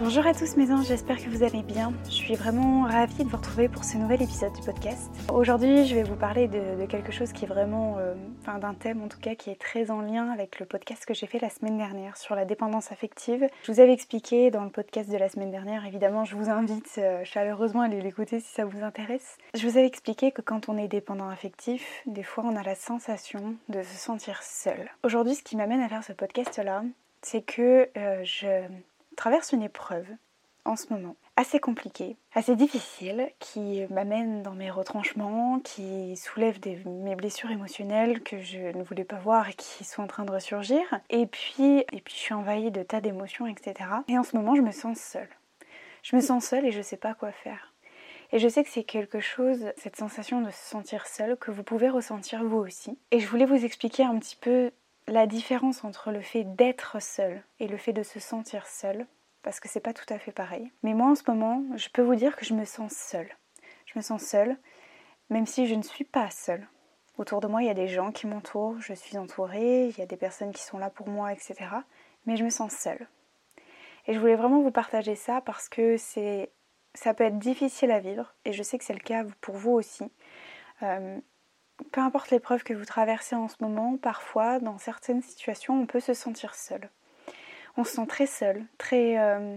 Bonjour à tous mes anges, j'espère que vous allez bien. Je suis vraiment ravie de vous retrouver pour ce nouvel épisode du podcast. Aujourd'hui, je vais vous parler de, quelque chose qui est vraiment, euh, enfin d'un thème en tout cas, qui est très en lien avec le podcast que j'ai fait la semaine dernière sur la dépendance affective. Je vous avais expliqué dans le podcast de la semaine dernière, évidemment, je vous invite euh, chaleureusement à aller l'écouter si ça vous intéresse. Je vous avais expliqué que quand on est dépendant affectif, des fois on a la sensation de se sentir seul. Aujourd'hui, ce qui m'amène à faire ce podcast-là, c'est que euh, je traverse une épreuve en ce moment assez compliquée, assez difficile, qui m'amène dans mes retranchements, qui soulève mes blessures émotionnelles que je ne voulais pas voir et qui sont en train de ressurgir. Et puis, et puis je suis envahie de tas d'émotions, etc. Et en ce moment, je me sens seule. Je me sens seule et je ne sais pas quoi faire. Et je sais que c'est quelque chose, cette sensation de se sentir seule, que vous pouvez ressentir vous aussi. Et je voulais vous expliquer un petit peu la différence entre le fait d'être seul et le fait de se sentir seul, parce que c'est pas tout à fait pareil. Mais moi en ce moment, je peux vous dire que je me sens seule. Je me sens seule, même si je ne suis pas seule. Autour de moi, il y a des gens qui m'entourent, je suis entourée, il y a des personnes qui sont là pour moi, etc. Mais je me sens seule. Et je voulais vraiment vous partager ça parce que c'est, ça peut être difficile à vivre, et je sais que c'est le cas pour vous aussi. Euh, peu importe l'épreuve que vous traversez en ce moment, parfois, dans certaines situations, on peut se sentir seul. On se sent très seul, très, euh,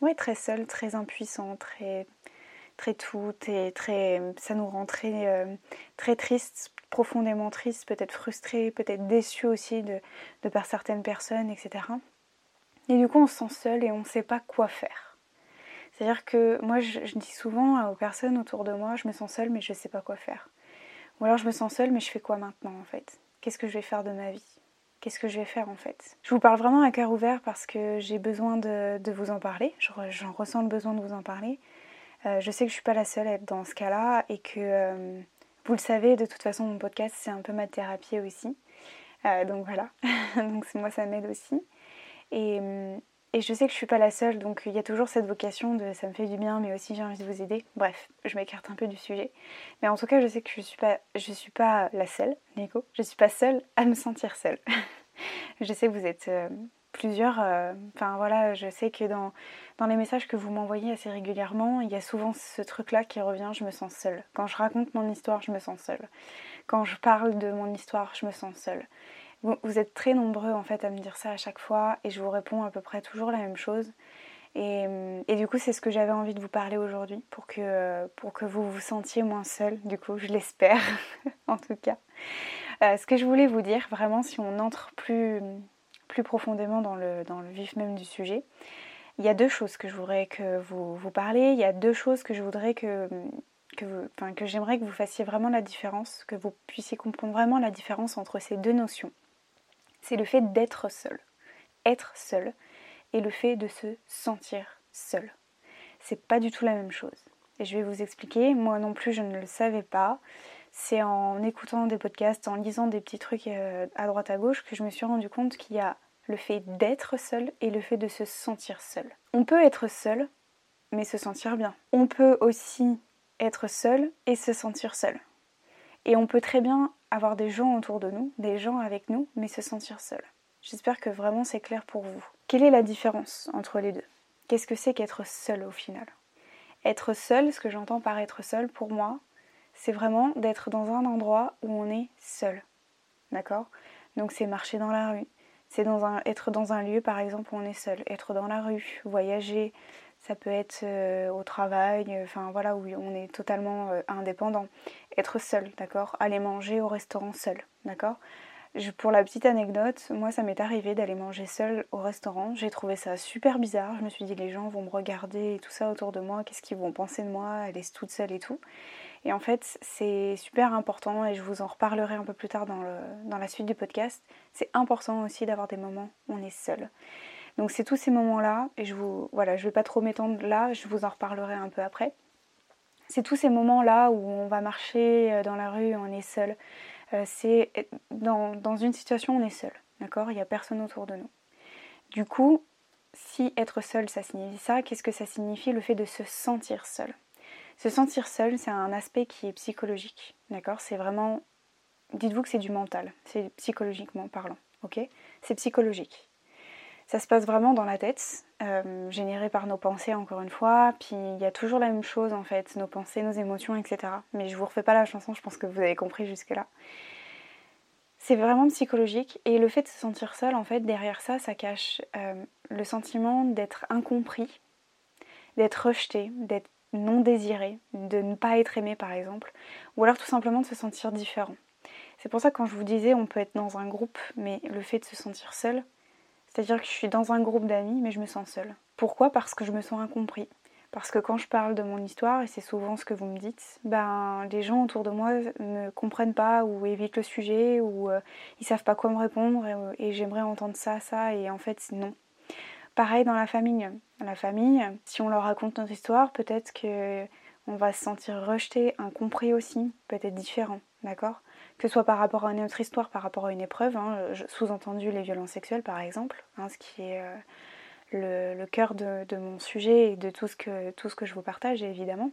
ouais, très seul, très impuissant, très, très tout, et très, ça nous rend très, euh, très triste, profondément triste, peut-être frustré, peut-être déçu aussi de, de par certaines personnes, etc. Et du coup, on se sent seul et on ne sait pas quoi faire. C'est-à-dire que moi, je, je, dis souvent aux personnes autour de moi, je me sens seule, mais je ne sais pas quoi faire. Ou alors je me sens seule, mais je fais quoi maintenant en fait? Qu'est-ce que je vais faire de ma vie? Qu'est-ce que je vais faire en fait? Je vous parle vraiment à cœur ouvert parce que j'ai besoin de, vous en parler. J'en ressens le besoin de vous en parler. Euh, je sais que je suis pas la seule à être dans ce cas-là et que euh, vous le savez, de toute façon, mon podcast c'est un peu ma thérapie aussi. Euh, donc voilà, donc moi ça m'aide aussi. Et, et je sais que je suis pas la seule, donc il y a toujours cette vocation de ça me fait du bien, mais aussi j'ai envie de vous aider. Bref, je m'écarte un peu du sujet. Mais en tout cas, je sais que je suis pas, je suis pas la seule, Nico. Je suis pas seule à me sentir seule. je sais que vous êtes euh, plusieurs. Euh, enfin voilà, je sais que dans, dans les messages que vous m'envoyez assez régulièrement, il y a souvent ce truc-là qui revient, je me sens seule. Quand je raconte mon histoire, je me sens seule. Quand je parle de mon histoire, je me sens seule. Vous, êtes très nombreux en fait à me dire ça à chaque fois et je vous réponds à peu près toujours la même chose. Et, du coup, c'est ce que j'avais envie de vous parler aujourd'hui pour que, pour que vous vous sentiez moins seul, du coup, je l'espère en tout cas. Euh, ce que je voulais vous dire, vraiment, si on entre plus, plus profondément dans le, dans le vif même du sujet, il y a deux choses que je voudrais que vous, vous parliez, il y a deux choses que je voudrais que, que, enfin, que j'aimerais que vous fassiez vraiment la différence, que vous puissiez comprendre vraiment la différence entre ces deux notions c'est le fait d'être seul. Être seul et le fait de se sentir seul. C'est pas du tout la même chose. Et je vais vous expliquer, moi non plus je ne le savais pas. C'est en écoutant des podcasts, en lisant des petits trucs euh, à droite à gauche que je me suis rendu compte qu'il y a le fait d'être seul et le fait de se sentir seul. On peut être seul, mais se sentir bien. On peut aussi être seul et se sentir seul. Et on peut très bien avoir des gens autour de nous, des gens avec nous, mais se sentir seul. J'espère que vraiment c'est clair pour vous. Quelle est la différence entre les deux? Qu'est-ce que c'est qu'être seul au final? Être seul, ce que j'entends par être seul pour moi, c'est vraiment d'être dans un endroit où on est seul. D'accord? Donc c'est marcher dans la rue, c'est dans un, être dans un lieu par exemple où on est seul, être dans la rue, voyager, ça peut être euh, au travail, enfin voilà, où on est totalement euh, indépendant. Être seul, d'accord? Aller manger au restaurant seul, d'accord? Pour la petite anecdote, moi ça m'est arrivé d'aller manger seul au restaurant. J'ai trouvé ça super bizarre. Je me suis dit les gens vont me regarder et tout ça autour de moi, qu'est-ce qu'ils vont penser de moi? Elle est toute seule et tout. Et en fait, c'est super important et je vous en reparlerai un peu plus tard dans la suite du podcast. C'est important aussi d'avoir des moments où on est seul. Donc c'est tous ces moments-là, et je vous voilà, je vais pas trop m'étendre là, je vous en reparlerai un peu après. C'est tous ces moments-là où on va marcher euh, dans la rue, on est seul. Euh, c'est dans, une situation, on est seul, d'accord? Il n'y a personne autour de nous. Du coup, si être seul, ça signifie ça, qu'est-ce que ça signifie? Le fait de se sentir seul Se sentir seul, c'est un aspect qui est psychologique, d'accord? C'est vraiment, dites-vous que c'est du mental, c'est psychologiquement parlant, ok? C'est psychologique. Ça se passe vraiment dans la tête, euh, généré par nos pensées encore une fois. Puis il y a toujours la même chose en fait, nos pensées, nos émotions, etc. Mais je vous refais pas la chanson, je pense que vous avez compris jusque-là. C'est vraiment psychologique et le fait de se sentir seul, en fait, derrière ça, ça cache euh, le sentiment d'être incompris, d'être rejeté, d'être non désiré, de ne pas être aimé par exemple, ou alors tout simplement de se sentir différent. C'est pour ça que quand je vous disais on peut être dans un groupe, mais le fait de se sentir seul, c'est-à-dire que je suis dans un groupe d'amis, mais je me sens seule. Pourquoi? Parce que je me sens incompris. Parce que quand je parle de mon histoire, et c'est souvent ce que vous me dites, ben les gens autour de moi ne comprennent pas ou évitent le sujet ou euh, ils savent pas quoi me répondre et, j'aimerais entendre ça, ça et en fait non. Pareil dans la famille. La famille, si on leur raconte notre histoire, peut-être que on va se sentir rejeté, incompris aussi, peut-être différent, d'accord? Que ce soit par rapport à une autre histoire, par rapport à une épreuve, hein, sous-entendu les violences sexuelles par exemple, hein, ce qui est euh, le, cœur de, mon sujet et de tout ce que, je vous partage évidemment.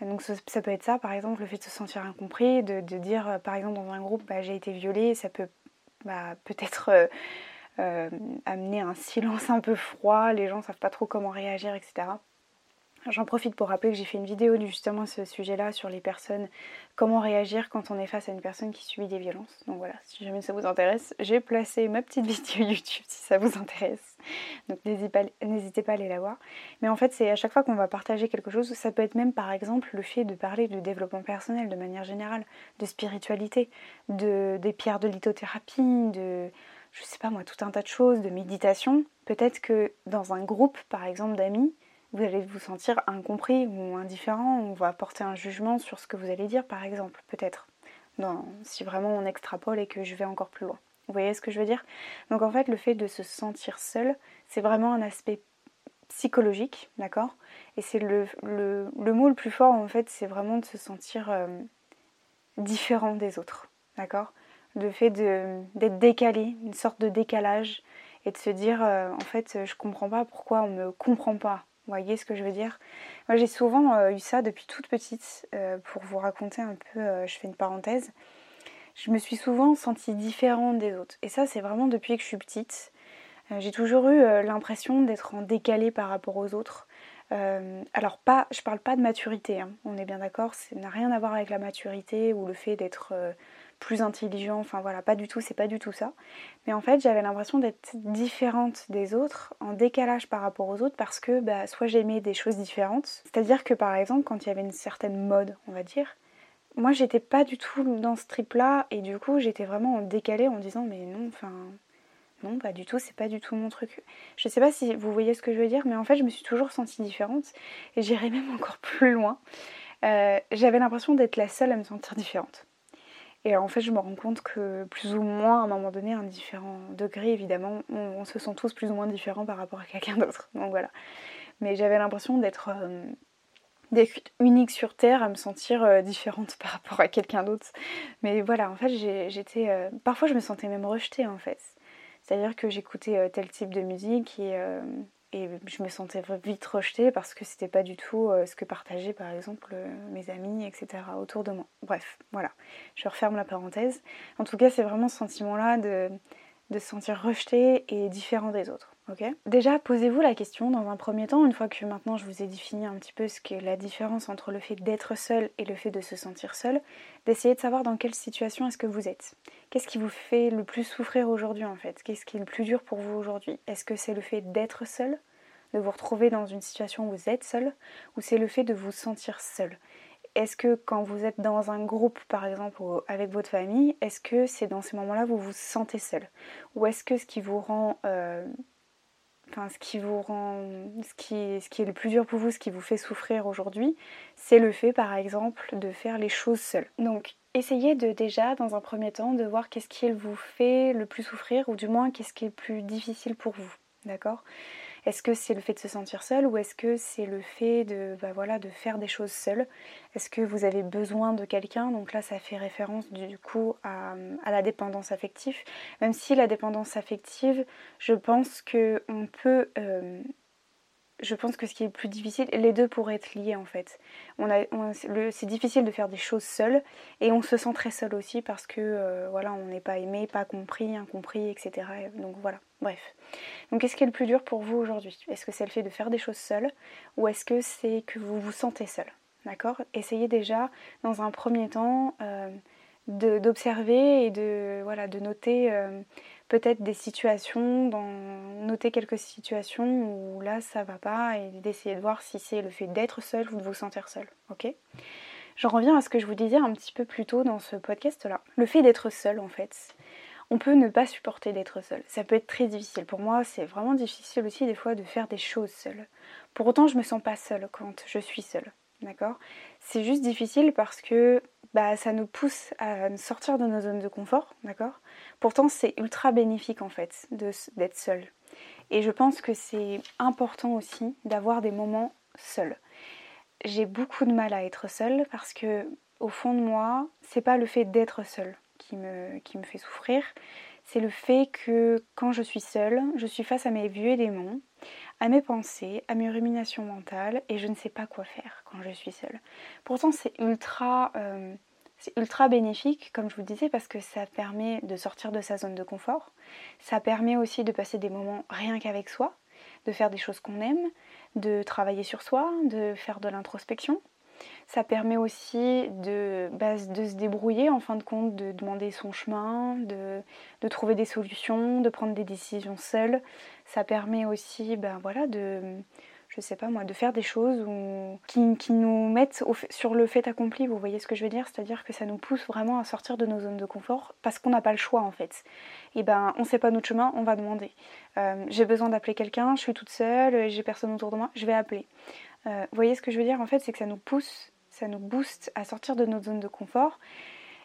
Donc ça, peut être ça, par exemple, le fait de se sentir incompris, de, dire, euh, par exemple, dans un groupe, bah, j'ai été violée, ça peut bah, peut-être euh, amener un silence un peu froid, les gens ne savent pas trop comment réagir, etc. J'en profite pour rappeler que j'ai fait une vidéo justement ce sujet-là sur les personnes, comment réagir quand on est face à une personne qui subit des violences. Donc voilà, si jamais ça vous intéresse, j'ai placé ma petite vidéo YouTube si ça vous intéresse. Donc n'hésitez pas, à aller la voir. Mais en fait, c'est à chaque fois qu'on va partager quelque chose, ça peut être même par exemple le fait de parler de développement personnel de manière générale, de spiritualité, de, des pierres de lithothérapie, de je sais pas moi, tout un tas de choses, de méditation. Peut-être que dans un groupe par exemple d'amis, vous allez vous sentir incompris ou indifférent, on va porter un jugement sur ce que vous allez dire par exemple, peut-être, si vraiment on extrapole et que je vais encore plus loin. Vous voyez ce que je veux dire? Donc en fait le fait de se sentir seul, c'est vraiment un aspect psychologique, d'accord? Et c'est le, le, mot le plus fort en fait, c'est vraiment de se sentir euh, différent des autres, d'accord? Le fait d'être décalé, une sorte de décalage, et de se dire euh, en fait je comprends pas pourquoi on me comprend pas vous voyez ce que je veux dire? Moi j'ai souvent euh, eu ça depuis toute petite. Euh, pour vous raconter un peu, euh, je fais une parenthèse. Je me suis souvent sentie différente des autres. Et ça c'est vraiment depuis que je suis petite. j'ai toujours eu l'impression d'être en décalé par rapport aux autres. alors pas, je parle pas de maturité, hein. on est bien d'accord, ça n'a rien à voir avec la maturité ou le fait d'être plus intelligent, enfin voilà, pas du tout, c'est pas du tout ça. Mais en fait, j'avais l'impression d'être différente des autres, en décalage par rapport aux autres, parce que bah, soit j'aimais des choses différentes, c'est-à-dire que par exemple, quand il y avait une certaine mode, on va dire, moi j'étais pas du tout dans ce trip-là, et du coup j'étais vraiment en décalé en disant, mais non, enfin. Non, pas du tout, c'est pas du tout mon truc. Je sais pas si vous voyez ce que je veux dire, mais en fait, je me suis toujours sentie différente et j'irais même encore plus loin. Euh, j'avais l'impression d'être la seule à me sentir différente. Et en fait, je me rends compte que plus ou moins, à un moment donné, à un différent degré, évidemment, on, se sent tous plus ou moins différents par rapport à quelqu'un d'autre. Donc voilà. Mais j'avais l'impression d'être euh, unique sur Terre, à me sentir euh, différente par rapport à quelqu'un d'autre. Mais voilà, en fait, j'étais... Euh, parfois, je me sentais même rejetée, en fait. C'est-à-dire que j'écoutais tel type de musique et et je me sentais vite rejetée parce que c'était pas du tout euh, ce que partageaient par exemple euh, mes amis, etc. autour de moi. Bref, voilà, je referme la parenthèse. En tout cas, c'est vraiment ce sentiment-là de, se sentir rejeté et différent des autres. Déjà, posez-vous la question dans un premier temps, une fois que maintenant je vous ai défini un petit peu ce qu'est la différence entre le fait d'être seul et le fait de se sentir seul, d'essayer de savoir dans quelle situation est-ce que vous êtes. Qu'est-ce qui vous fait le plus souffrir aujourd'hui en fait? Qu'est-ce qui est le plus dur pour vous aujourd'hui? Est-ce que c'est le fait d'être seul? De vous retrouver dans une situation où vous êtes seul, ou c'est le fait de vous sentir seul? Est-ce que quand vous êtes dans un groupe, par exemple, avec votre famille, est-ce que c'est dans ces moments-là où vous vous sentez seul? Ou est-ce que ce qui vous rend... Euh, enfin, ce qui vous rend... Ce qui, est le plus dur pour vous, ce qui vous fait souffrir aujourd'hui, c'est le fait, par exemple, de faire les choses seul. Donc, essayez de déjà, dans un premier temps, de voir qu'est-ce qui vous fait le plus souffrir, ou du moins qu'est-ce qui est le plus difficile pour vous. d'accord? Est-ce que c'est le fait de se sentir seul ou est-ce que c'est le fait de, bah faire des choses seul Est-ce que vous avez besoin de quelqu'un? Donc là, ça fait référence du coup à, la dépendance affective. Même si la dépendance affective, je pense qu'on peut... Euh, je pense que ce qui est le plus difficile, les deux pourraient être liés en fait. On a, c'est difficile de faire des choses seul et on se sent très seul aussi parce que euh, voilà, on n'est pas aimé, pas compris, incompris, etc. Donc voilà, bref. Donc qu'est-ce qui est le plus dur pour vous aujourd'hui? Est-ce que c'est le fait de faire des choses seul ou est-ce que c'est que vous vous sentez seul? D'accord? Essayez déjà dans un premier temps euh, d'observer et de, voilà, de noter. Euh, peut-être des situations, noter quelques situations où là ça va pas et d'essayer de voir si c'est le fait d'être seul ou de vous sentir seul. Ok? J'en reviens à ce que je vous disais un petit peu plus tôt dans ce podcast là. Le fait d'être seul en fait. On peut ne pas supporter d'être seul. Ça peut être très difficile. Pour moi, c'est vraiment difficile aussi des fois de faire des choses seule. Pour autant, je me sens pas seule quand je suis seule. D'accord? C'est juste difficile parce que bah, ça nous pousse à sortir de nos zones de confort, d'accord? Pourtant, c'est ultra bénéfique en fait d'être seul. Et je pense que c'est important aussi d'avoir des moments seuls. J'ai beaucoup de mal à être seule parce que au fond de moi, c'est pas le fait d'être seule qui me, fait souffrir, c'est le fait que quand je suis seule, je suis face à mes vieux démons, à mes pensées, à mes ruminations mentales et je ne sais pas quoi faire quand je suis seule. Pourtant, c'est ultra. Euh, c'est ultra bénéfique, comme je vous le disais, parce que ça permet de sortir de sa zone de confort. Ça permet aussi de passer des moments rien qu'avec soi, de faire des choses qu'on aime, de travailler sur soi, de faire de l'introspection. Ça permet aussi de, bah, se débrouiller en fin de compte, de demander son chemin, de, de trouver des solutions, de prendre des décisions seules. Ça permet aussi ben, voilà, de, je sais pas moi, de faire des choses qui, nous mettent sur le fait accompli, vous voyez ce que je veux dire? C'est-à-dire que ça nous pousse vraiment à sortir de nos zones de confort parce qu'on n'a pas le choix en fait. Et ben on sait pas notre chemin, on va demander. Euh, j'ai besoin d'appeler quelqu'un, je suis toute seule, j'ai personne autour de moi, je vais appeler. Euh, vous voyez ce que je veux dire? En fait, c'est que ça nous pousse, ça nous booste à sortir de notre zone de confort.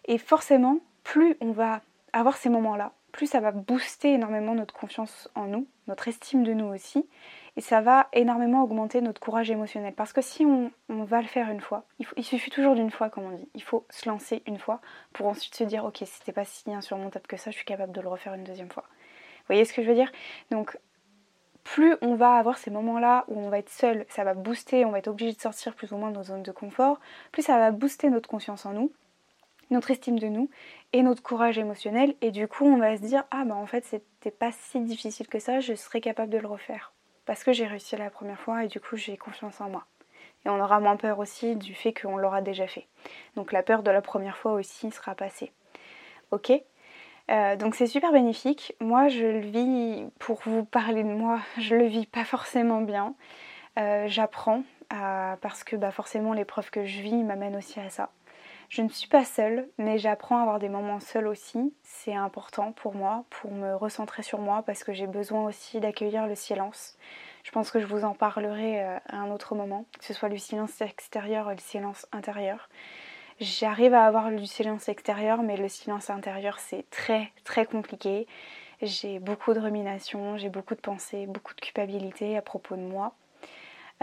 Et forcément, plus on va avoir ces moments-là, plus ça va booster énormément notre confiance en nous, notre estime de nous aussi, et ça va énormément augmenter notre courage émotionnel. Parce que si on, va le faire une fois, il, suffit toujours d'une fois, comme on dit. Il faut se lancer une fois pour ensuite se dire, ok, c'était pas si insurmontable que ça, je suis capable de le refaire une deuxième fois. Vous voyez ce que je veux dire? Donc, plus on va avoir ces moments-là où on va être seul, ça va booster, on va être obligé de sortir plus ou moins de nos zones de confort, plus ça va booster notre confiance en nous, notre estime de nous et notre courage émotionnel. Et du coup, on va se dire, ah bah en fait, c'était pas si difficile que ça, je serais capable de le refaire parce que j'ai réussi la première fois et du coup j'ai confiance en moi. Et on aura moins peur aussi du fait qu'on l'aura déjà fait. Donc la peur de la première fois aussi sera passée. Ok? Euh, donc c'est super bénéfique. Moi je le vis, pour vous parler de moi, je le vis pas forcément bien. Euh, j'apprends parce que bah, forcément l'épreuve que je vis m'amène aussi à ça. Je ne suis pas seule, mais j'apprends à avoir des moments seuls aussi. C'est important pour moi, pour me recentrer sur moi, parce que j'ai besoin aussi d'accueillir le silence. Je pense que je vous en parlerai euh, à un autre moment, que ce soit le silence extérieur ou le silence intérieur. J'arrive à avoir du silence extérieur, mais le silence intérieur, c'est très très compliqué. J'ai beaucoup de ruminations, j'ai beaucoup de pensées, beaucoup de culpabilité à propos de moi.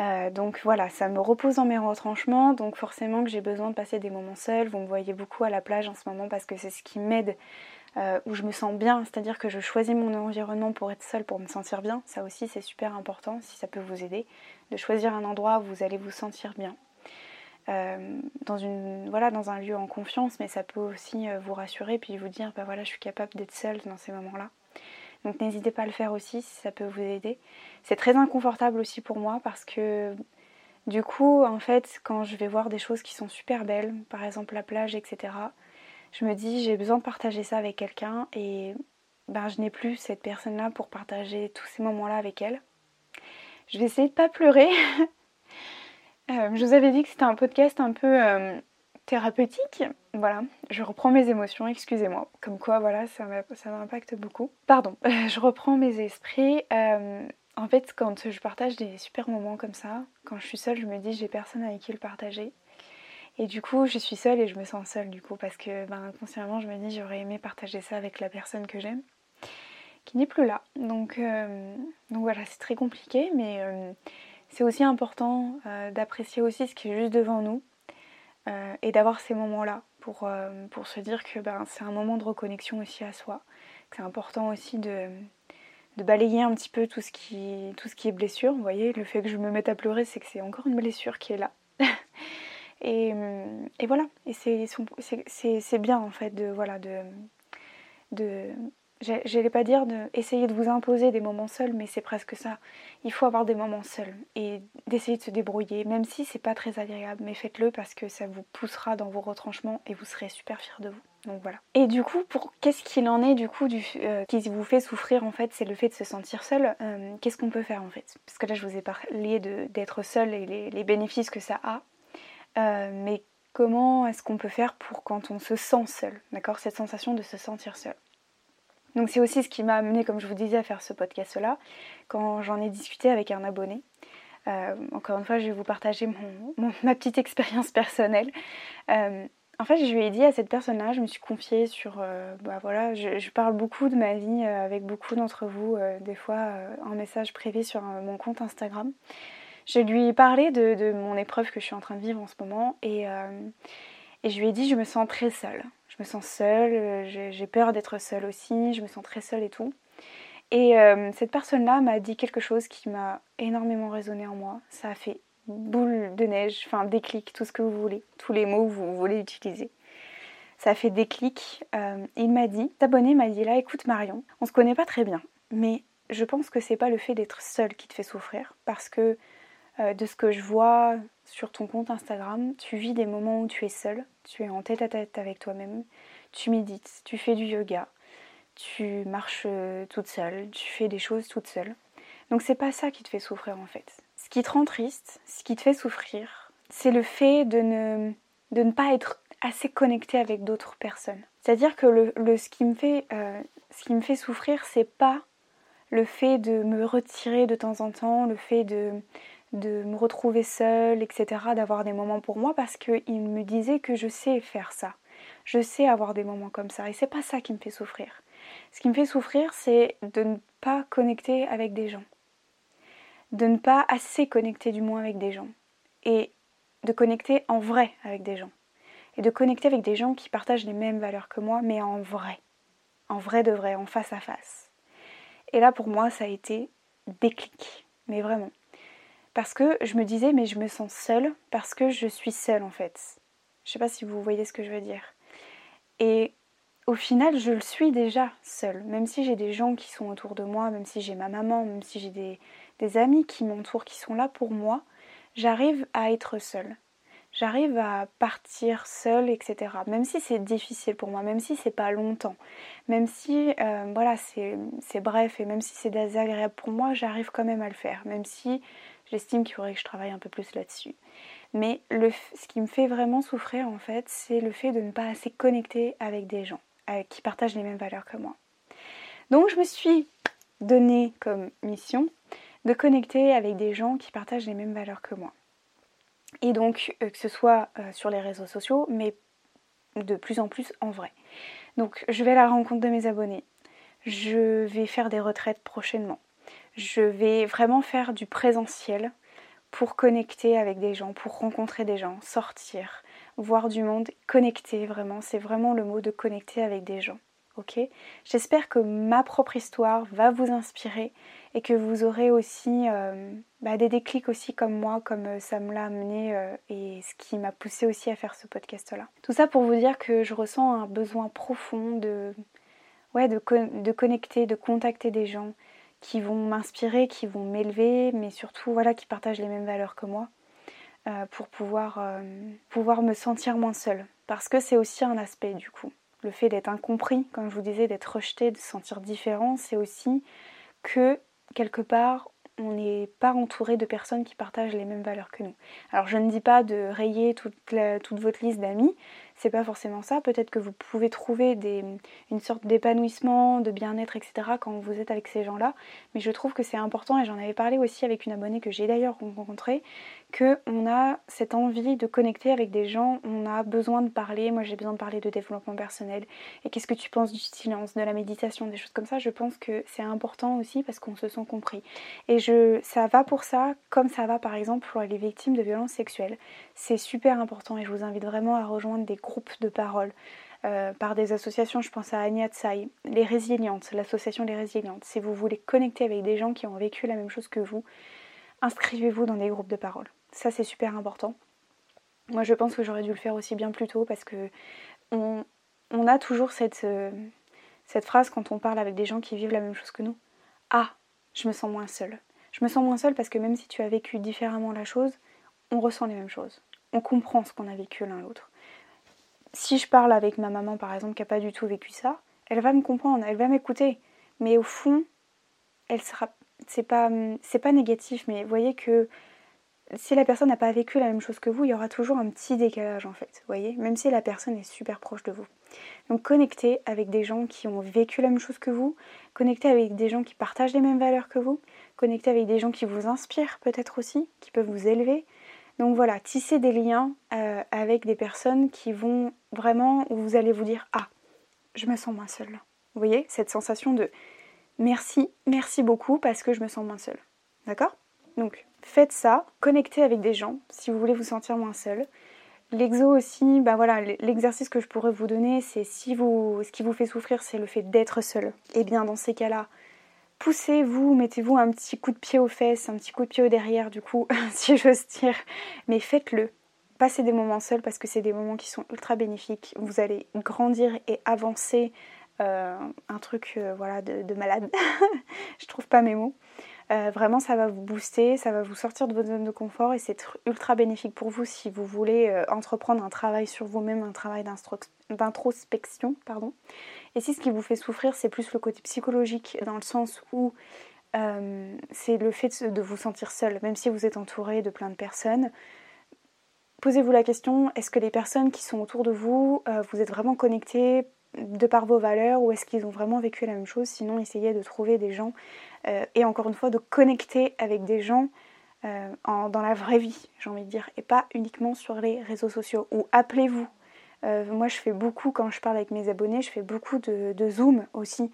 Euh, donc voilà, ça me repose dans mes retranchements, donc forcément que j'ai besoin de passer des moments seuls. Vous me voyez beaucoup à la plage en ce moment parce que c'est ce qui m'aide, euh, où je me sens bien, c'est-à-dire que je choisis mon environnement pour être seule, pour me sentir bien. Ça aussi c'est super important si ça peut vous aider, de choisir un endroit où vous allez vous sentir bien. Euh, dans, voilà, dans un lieu en confiance, mais ça peut aussi vous rassurer puis vous dire bah voilà, je suis capable d'être seule dans ces moments-là. Donc n'hésitez pas à le faire aussi si ça peut vous aider. C'est très inconfortable aussi pour moi parce que du coup, en fait, quand je vais voir des choses qui sont super belles, par exemple la plage, etc., je me dis j'ai besoin de partager ça avec quelqu'un et ben, je n'ai plus cette personne-là pour partager tous ces moments-là avec elle. Je vais essayer de pas pleurer. Euh, je vous avais dit que c'était un podcast un peu euh, thérapeutique. Voilà, je reprends mes émotions, excusez-moi. Comme quoi, voilà, ça m'impacte beaucoup. Pardon, je reprends mes esprits. Euh, en fait, quand je partage des super moments comme ça, quand je suis seule, je me dis j'ai personne avec qui le partager. Et du coup, je suis seule et je me sens seule du coup parce que ben, inconsciemment, je me dis j'aurais aimé partager ça avec la personne que j'aime, qui n'est plus là. Donc, donc voilà, c'est très compliqué, mais c'est aussi important d'apprécier aussi ce qui est juste devant nous et d'avoir ces moments-là pour, pour se dire que ben, c'est un moment de reconnexion aussi à soi. C'est important aussi de, de balayer un petit peu tout ce qui, tout ce qui est blessure. Vous voyez, le fait que je me mette à pleurer, c'est que c'est encore une blessure qui est là. et, et, voilà, et c'est bien en fait de, voilà, de j'allais pas dire de, de vous imposer des moments seuls, mais c'est presque ça. Il faut avoir des moments seuls et d'essayer de se débrouiller, même si c'est pas très agréable, mais faites-le parce que ça vous poussera dans vos retranchements et vous serez super fiers de vous. Donc voilà. Et du coup, pour qu'est-ce qu'il en est du coup euh, qui vous fait souffrir en fait, c'est le fait de se sentir seul. Euh, qu'est-ce qu'on peut faire en fait? Parce que là, je vous ai parlé d'être seul et les, bénéfices que ça a. Euh, mais comment est-ce qu'on peut faire pour quand on se sent seul? D'accord? Cette sensation de se sentir seul. Donc c'est aussi ce qui m'a amené, comme je vous disais, à faire ce podcast-là, quand j'en ai discuté avec un abonné. encore une fois, je vais vous partager ma petite expérience personnelle. En fait, je lui ai dit à cette personne-là, je me suis confiée sur. Euh, bah voilà, je, parle beaucoup de ma vie euh, avec beaucoup d'entre vous, euh, des fois en message privé sur mon compte Instagram. Je lui ai parlé de, mon épreuve que je suis en train de vivre en ce moment et, et je lui ai dit, je me sens très seule. Je me sens seule, j'ai peur d'être seule aussi, je me sens très seule et tout. Et cette personne-là m'a dit quelque chose qui m'a énormément résonné en moi. Ça a fait boule de neige, enfin déclic, tout ce que vous voulez, tous les mots que vous voulez utiliser. Ça a fait déclic. Euh, il m'a dit, abonné m'a dit là, écoute Marion, on se connaît pas très bien, mais je pense que c'est pas le fait d'être seule qui te fait souffrir, parce que euh, de ce que je vois sur ton compte Instagram, tu vis des moments où tu es seule, tu es en tête à tête avec toi-même, tu médites, tu fais du yoga, tu marches euh, toute seule, tu fais des choses toute seule. Donc c'est pas ça qui te fait souffrir en fait. Ce qui te rend triste, ce qui te fait souffrir, c'est le fait de ne, de ne pas être assez connecté avec d'autres personnes. C'est-à-dire que le, ce, qui me fait, euh, ce qui me fait souffrir, c'est pas le fait de me retirer de temps en temps, le fait de, de me retrouver seule, etc., d'avoir des moments pour moi, parce qu'il me disait que je sais faire ça. Je sais avoir des moments comme ça, et c'est pas ça qui me fait souffrir. Ce qui me fait souffrir, c'est de ne pas connecter avec des gens de ne pas assez connecter du moins avec des gens. Et de connecter en vrai avec des gens. Et de connecter avec des gens qui partagent les mêmes valeurs que moi, mais en vrai. En vrai de vrai, en face à face. Et là, pour moi, ça a été déclic. Mais vraiment. Parce que je me disais, mais je me sens seule parce que je suis seule en fait. Je sais pas si vous voyez ce que je veux dire. Et au final, je le suis déjà seule. Même si j'ai des gens qui sont autour de moi, même si j'ai ma maman, même si j'ai des, des amis qui m'entourent, qui sont là pour moi, j'arrive à être seule. J'arrive à partir seule, etc. Même si c'est difficile pour moi, même si c'est pas longtemps, même si euh, voilà c'est bref et même si c'est désagréable pour moi, j'arrive quand même à le faire. Même si j'estime qu'il faudrait que je travaille un peu plus là-dessus. Mais ce qui me fait vraiment souffrir en fait, c'est le fait de ne pas assez connecter avec des gens qui partagent les mêmes valeurs que moi. Donc je me suis donné comme mission de connecter avec des gens qui partagent les mêmes valeurs que moi. Et donc, euh, que ce soit euh, sur les réseaux sociaux, mais de plus en plus en vrai. Donc, je vais à la rencontre de mes abonnés. Je vais faire des retraites prochainement. Je vais vraiment faire du présentiel pour connecter avec des gens, pour rencontrer des gens, sortir, voir du monde, connecter vraiment. C'est vraiment le mot de connecter avec des gens. Ok? J'espère que ma propre histoire va vous inspirer et que vous aurez aussi euh, bah, des déclics aussi comme moi, comme euh, ça me l'a amené euh, et ce qui m'a poussé aussi à faire ce podcast-là. Tout ça pour vous dire que je ressens un besoin profond de, ouais, de, de connecter, de contacter des gens qui vont m'inspirer, qui vont m'élever, mais surtout voilà, qui partagent les mêmes valeurs que moi. pour pouvoir, pouvoir me sentir moins seule. Parce que c'est aussi un aspect du coup. Le fait d'être incompris, comme je vous disais, d'être rejeté, de se sentir différent, c'est aussi que quelque part, on n'est pas entouré de personnes qui partagent les mêmes valeurs que nous. Alors je ne dis pas de rayer toute votre liste d'amis, c'est pas forcément ça. Peut-être que vous pouvez trouver des, une sorte d'épanouissement, de bien-être, etc. quand vous êtes avec ces gens-là. Mais je trouve que c'est important, et j'en avais parlé aussi avec une abonnée que j'ai d'ailleurs rencontrée, qu'on a cette envie de connecter avec des gens, on a besoin de parler. Moi, j'ai besoin de parler de développement personnel. Et qu'est-ce que tu penses du silence, de la méditation, des choses comme ça? Je pense que c'est important aussi parce qu'on se sent compris. Et je, ça va pour ça, comme ça va par exemple pour les victimes de violences sexuelles. C'est super important et je vous invite vraiment à rejoindre des groupes de parole. Euh, par des associations, je pense à Agnat Tsai, Les Résilientes, l'association Les Résilientes. Si vous voulez connecter avec des gens qui ont vécu la même chose que vous, inscrivez-vous dans des groupes de parole. Ça, c'est super important. Moi, je pense que j'aurais dû le faire aussi bien plus tôt parce que on, a toujours cette, euh, cette phrase quand on parle avec des gens qui vivent la même chose que nous. Ah, je me sens moins seule. Je me sens moins seule parce que même si tu as vécu différemment la chose, on ressent les mêmes choses. On comprend ce qu'on a vécu l'un l'autre. Si je parle avec ma maman par exemple qui n'a pas du tout vécu ça, elle va me comprendre, elle va m'écouter. Mais au fond, elle sera. C'est pas, négatif, mais voyez que si la personne n'a pas vécu la même chose que vous, il y aura toujours un petit décalage en fait, voyez, même si la personne est super proche de vous. Donc connectez avec des gens qui ont vécu la même chose que vous, connectez avec des gens qui partagent les mêmes valeurs que vous, connectez avec des gens qui vous inspirent peut-être aussi, qui peuvent vous élever. Donc voilà, tissez des liens euh, avec des personnes qui vont vraiment, où vous allez vous dire Ah, je me sens moins seule. Vous voyez, cette sensation de merci, merci beaucoup parce que je me sens moins seule. D'accord? Donc faites ça, connectez avec des gens si vous voulez vous sentir moins seul. L'exo aussi, bah voilà, l'exercice que je pourrais vous donner, c'est si vous, ce qui vous fait souffrir, c'est le fait d'être seul. Et eh bien dans ces cas-là, poussez-vous, mettez-vous un petit coup de pied aux fesses, un petit coup de pied au derrière, du coup, si j'ose dire, mais faites-le. Passez des moments seuls parce que c'est des moments qui sont ultra bénéfiques. Vous allez grandir et avancer. Euh, un truc euh, voilà de, de malade. je trouve pas mes mots. Euh, vraiment, ça va vous booster, ça va vous sortir de votre zone de confort et c'est ultra bénéfique pour vous si vous voulez entreprendre un travail sur vous-même, un travail d'introspection. Pardon. Et si ce qui vous fait souffrir, c'est plus le côté psychologique, dans le sens où euh, c'est le fait de vous sentir seul, même si vous êtes entouré de plein de personnes. Posez-vous la question, est-ce que les personnes qui sont autour de vous, vous êtes vraiment connectés de par vos valeurs ou est-ce qu'ils ont vraiment vécu la même chose? Sinon, essayez de trouver des gens euh, et encore une fois de connecter avec des gens euh, dans la vraie vie, j'ai envie de dire, et pas uniquement sur les réseaux sociaux. Ou appelez-vous. Euh, moi, je fais beaucoup, quand je parle avec mes abonnés, je fais beaucoup de, Zoom aussi,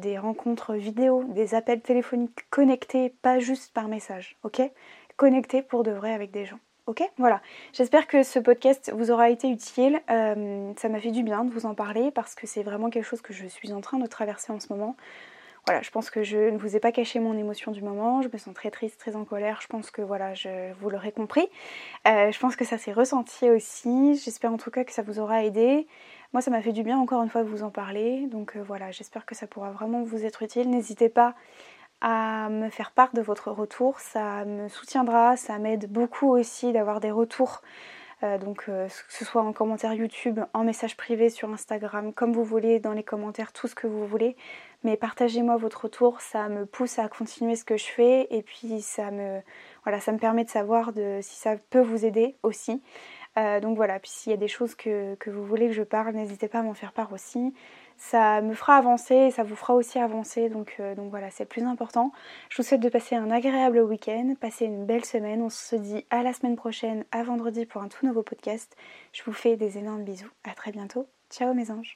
des rencontres vidéo, des appels téléphoniques connectés, pas juste par message, ok? Connectés pour de vrai avec des gens. Ok? Voilà. J'espère que ce podcast vous aura été utile. ça m'a fait du bien de vous en parler parce que c'est vraiment quelque chose que je suis en train de traverser en ce moment. Voilà, je pense que je ne vous ai pas caché mon émotion du moment. Je me sens très triste, très en colère. Je pense que voilà, je, vous l'aurez compris. Euh, je pense que ça s'est ressenti aussi. J'espère en tout cas que ça vous aura aidé. Moi, ça m'a fait du bien encore une fois de vous en parler. Donc euh, voilà, j'espère que ça pourra vraiment vous être utile. N'hésitez pas à me faire part de votre retour. Ça me soutiendra, ça m'aide beaucoup aussi d'avoir des retours. Euh, donc que ce soit en commentaire YouTube, en message privé sur Instagram, comme vous voulez, dans les commentaires, tout ce que vous voulez mais partagez-moi votre retour, ça me pousse à continuer ce que je fais et puis ça me, permet de savoir si ça peut vous aider aussi. Euh, donc voilà, puis s'il y a des choses que, vous voulez que je parle, n'hésitez pas à m'en faire part aussi. Ça me fera avancer et ça vous fera aussi avancer, donc, euh, donc voilà, c'est le plus important. Je vous souhaite de passer un agréable week-end, passer une belle semaine. On se dit à la semaine prochaine, à vendredi pour un tout nouveau podcast. Je vous fais des énormes bisous. À très bientôt. Ciao mes anges.